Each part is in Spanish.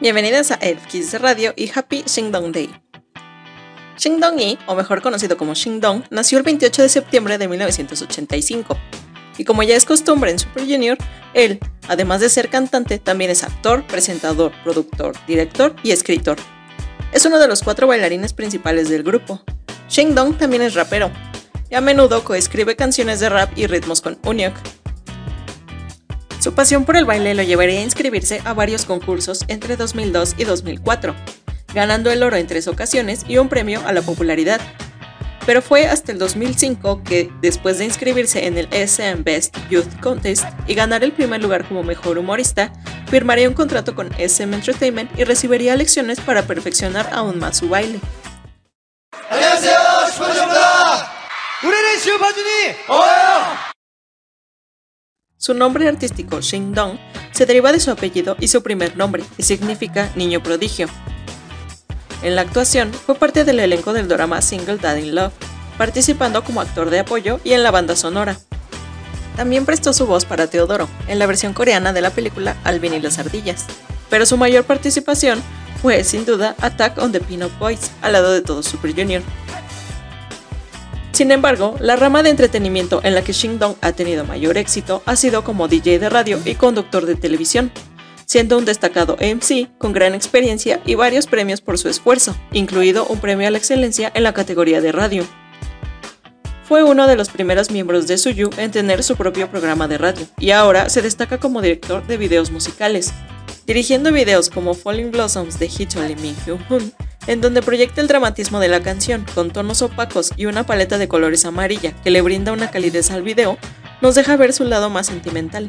Bienvenidos a Elf Kids Radio y Happy Shingdong Day. Shingdong Yi, o mejor conocido como Shingdong, nació el 28 de septiembre de 1985. Y como ya es costumbre en Super Junior, él, además de ser cantante, también es actor, presentador, productor, director y escritor. Es uno de los cuatro bailarines principales del grupo. Shingdong también es rapero, y a menudo coescribe canciones de rap y ritmos con Unyok, su pasión por el baile lo llevaría a inscribirse a varios concursos entre 2002 y 2004, ganando el oro en tres ocasiones y un premio a la popularidad. Pero fue hasta el 2005 que, después de inscribirse en el SM Best Youth Contest y ganar el primer lugar como mejor humorista, firmaría un contrato con SM Entertainment y recibiría lecciones para perfeccionar aún más su baile. Su nombre artístico, Shing Dong, se deriva de su apellido y su primer nombre, que significa niño prodigio. En la actuación, fue parte del elenco del drama Single Dad in Love, participando como actor de apoyo y en la banda sonora. También prestó su voz para Teodoro, en la versión coreana de la película Alvin y las ardillas, pero su mayor participación fue, sin duda, Attack on the Peanut Boys, al lado de todo Super Junior. Sin embargo, la rama de entretenimiento en la que Dong ha tenido mayor éxito ha sido como DJ de radio y conductor de televisión, siendo un destacado MC con gran experiencia y varios premios por su esfuerzo, incluido un premio a la excelencia en la categoría de radio. Fue uno de los primeros miembros de Suyu en tener su propio programa de radio y ahora se destaca como director de videos musicales, dirigiendo videos como Falling Blossoms de Hichol Min Hyun en donde proyecta el dramatismo de la canción con tonos opacos y una paleta de colores amarilla que le brinda una calidez al video, nos deja ver su lado más sentimental.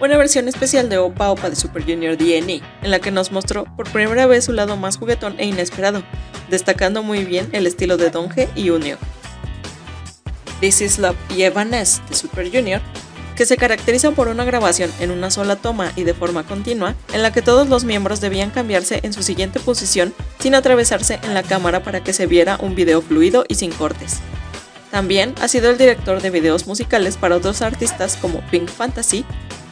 Una versión especial de Opa Opa de Super Junior DNA, en la que nos mostró por primera vez su lado más juguetón e inesperado, destacando muy bien el estilo de Donge y Unio. This Is Love y Evanes de Super Junior que se caracteriza por una grabación en una sola toma y de forma continua, en la que todos los miembros debían cambiarse en su siguiente posición sin atravesarse en la cámara para que se viera un video fluido y sin cortes. También ha sido el director de videos musicales para otros artistas como Pink Fantasy,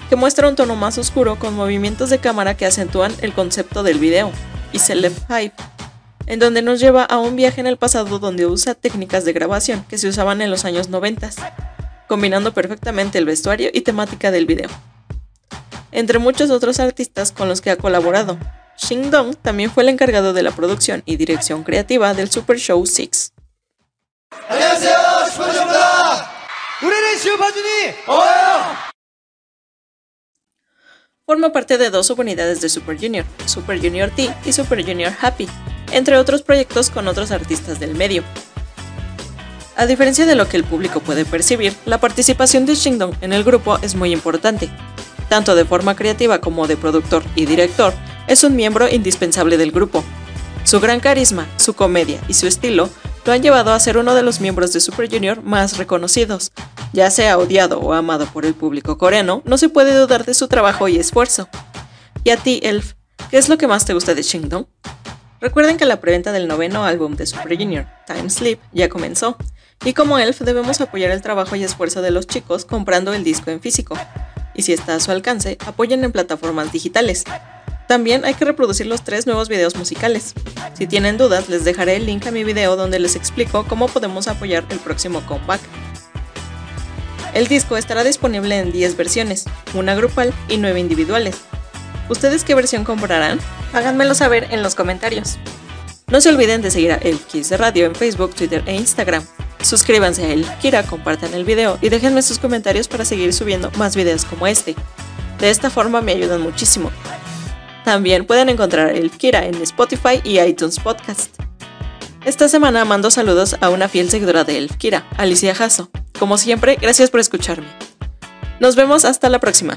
que muestra un tono más oscuro con movimientos de cámara que acentúan el concepto del video, y Celeb Hype, en donde nos lleva a un viaje en el pasado donde usa técnicas de grabación que se usaban en los años 90 combinando perfectamente el vestuario y temática del video. Entre muchos otros artistas con los que ha colaborado, Shing Dong también fue el encargado de la producción y dirección creativa del Super Show 6. Forma parte de dos subunidades de Super Junior, Super Junior T y Super Junior Happy, entre otros proyectos con otros artistas del medio, a diferencia de lo que el público puede percibir, la participación de Shingdong en el grupo es muy importante. Tanto de forma creativa como de productor y director, es un miembro indispensable del grupo. Su gran carisma, su comedia y su estilo lo han llevado a ser uno de los miembros de Super Junior más reconocidos. Ya sea odiado o amado por el público coreano, no se puede dudar de su trabajo y esfuerzo. ¿Y a ti, Elf? ¿Qué es lo que más te gusta de Shingdong? Recuerden que la preventa del noveno álbum de Super Junior, Time Sleep, ya comenzó, y como Elf debemos apoyar el trabajo y esfuerzo de los chicos comprando el disco en físico. Y si está a su alcance, apoyen en plataformas digitales. También hay que reproducir los tres nuevos videos musicales. Si tienen dudas, les dejaré el link a mi video donde les explico cómo podemos apoyar el próximo comeback. El disco estará disponible en 10 versiones, una grupal y 9 individuales. ¿Ustedes qué versión comprarán? Háganmelo saber en los comentarios. No se olviden de seguir a El Kiss Radio en Facebook, Twitter e Instagram. Suscríbanse a El Kira, compartan el video y déjenme sus comentarios para seguir subiendo más videos como este. De esta forma me ayudan muchísimo. También pueden encontrar El Kira en Spotify y iTunes Podcast. Esta semana mando saludos a una fiel seguidora de El Kira, Alicia Jasso, Como siempre, gracias por escucharme. Nos vemos hasta la próxima.